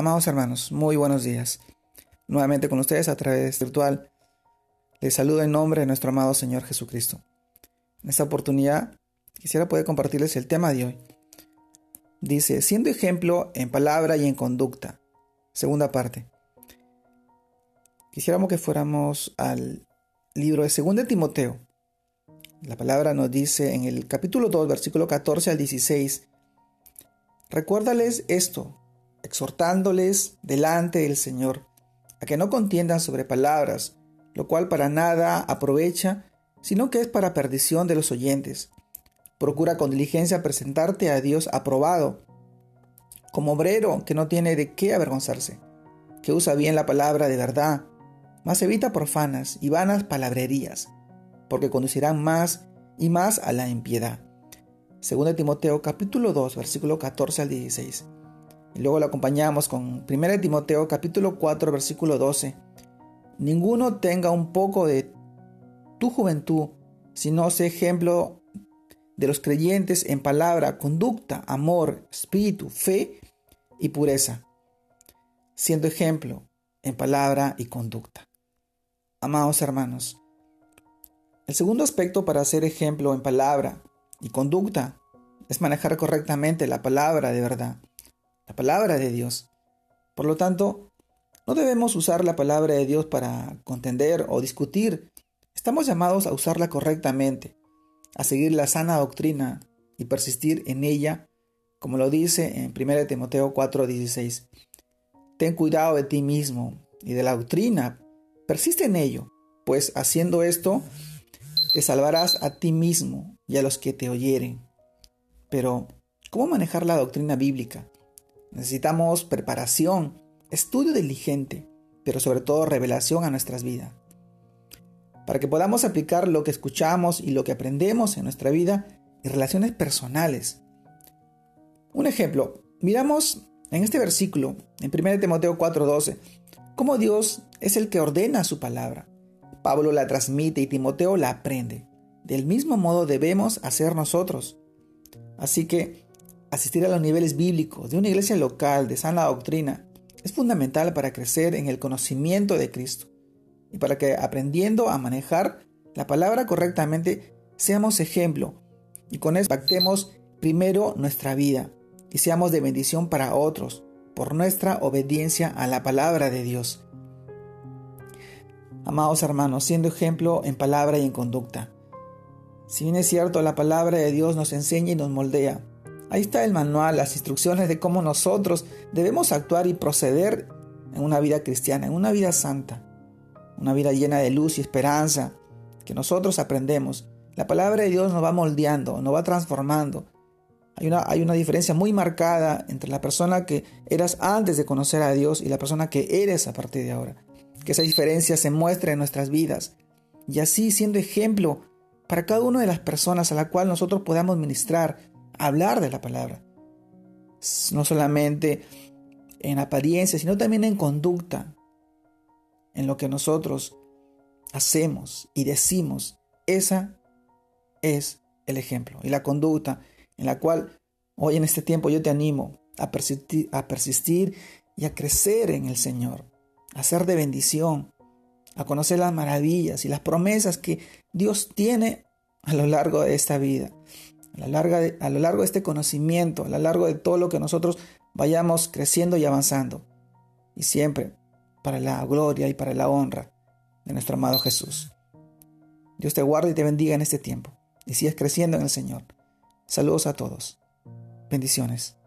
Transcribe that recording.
Amados hermanos, muy buenos días. Nuevamente con ustedes a través virtual. Les saludo en nombre de nuestro amado Señor Jesucristo. En esta oportunidad quisiera poder compartirles el tema de hoy. Dice, siendo ejemplo en palabra y en conducta. Segunda parte. Quisiéramos que fuéramos al libro de 2 Timoteo. La palabra nos dice en el capítulo 2, versículo 14 al 16. Recuérdales esto, exhortándoles delante del Señor, a que no contiendan sobre palabras, lo cual para nada aprovecha, sino que es para perdición de los oyentes. Procura con diligencia presentarte a Dios aprobado, como obrero que no tiene de qué avergonzarse, que usa bien la palabra de verdad, mas evita profanas y vanas palabrerías, porque conducirán más y más a la impiedad. Según Timoteo capítulo 2, versículo 14 al 16. Y luego lo acompañamos con 1 Timoteo capítulo 4 versículo 12. Ninguno tenga un poco de tu juventud, sino sea ejemplo de los creyentes en palabra, conducta, amor, espíritu, fe y pureza, siendo ejemplo en palabra y conducta. Amados hermanos, el segundo aspecto para ser ejemplo en palabra y conducta es manejar correctamente la palabra de verdad la palabra de Dios. Por lo tanto, no debemos usar la palabra de Dios para contender o discutir. Estamos llamados a usarla correctamente, a seguir la sana doctrina y persistir en ella, como lo dice en 1 Timoteo 4:16. Ten cuidado de ti mismo y de la doctrina, persiste en ello, pues haciendo esto te salvarás a ti mismo y a los que te oyeren. Pero, ¿cómo manejar la doctrina bíblica? Necesitamos preparación, estudio diligente, pero sobre todo revelación a nuestras vidas. Para que podamos aplicar lo que escuchamos y lo que aprendemos en nuestra vida y relaciones personales. Un ejemplo, miramos en este versículo, en 1 Timoteo 4:12, cómo Dios es el que ordena su palabra. Pablo la transmite y Timoteo la aprende. Del mismo modo debemos hacer nosotros. Así que Asistir a los niveles bíblicos de una iglesia local de sana doctrina es fundamental para crecer en el conocimiento de Cristo y para que aprendiendo a manejar la palabra correctamente seamos ejemplo y con eso impactemos primero nuestra vida y seamos de bendición para otros por nuestra obediencia a la palabra de Dios. Amados hermanos, siendo ejemplo en palabra y en conducta. Si bien es cierto, la palabra de Dios nos enseña y nos moldea, Ahí está el manual, las instrucciones de cómo nosotros debemos actuar y proceder en una vida cristiana, en una vida santa, una vida llena de luz y esperanza, que nosotros aprendemos. La palabra de Dios nos va moldeando, nos va transformando. Hay una, hay una diferencia muy marcada entre la persona que eras antes de conocer a Dios y la persona que eres a partir de ahora. Que esa diferencia se muestre en nuestras vidas. Y así siendo ejemplo para cada una de las personas a la cual nosotros podamos ministrar, hablar de la palabra. No solamente en apariencia, sino también en conducta, en lo que nosotros hacemos y decimos. Esa es el ejemplo y la conducta en la cual hoy en este tiempo yo te animo a persistir, a persistir y a crecer en el Señor, a ser de bendición, a conocer las maravillas y las promesas que Dios tiene a lo largo de esta vida a, lo largo de este conocimiento, a lo largo de todo lo que nosotros vayamos creciendo y avanzando. Y siempre para la gloria y para la honra de nuestro amado Jesús. Dios te guarde y te bendiga en este tiempo y sigas creciendo en el Señor. Saludos a todos. Bendiciones.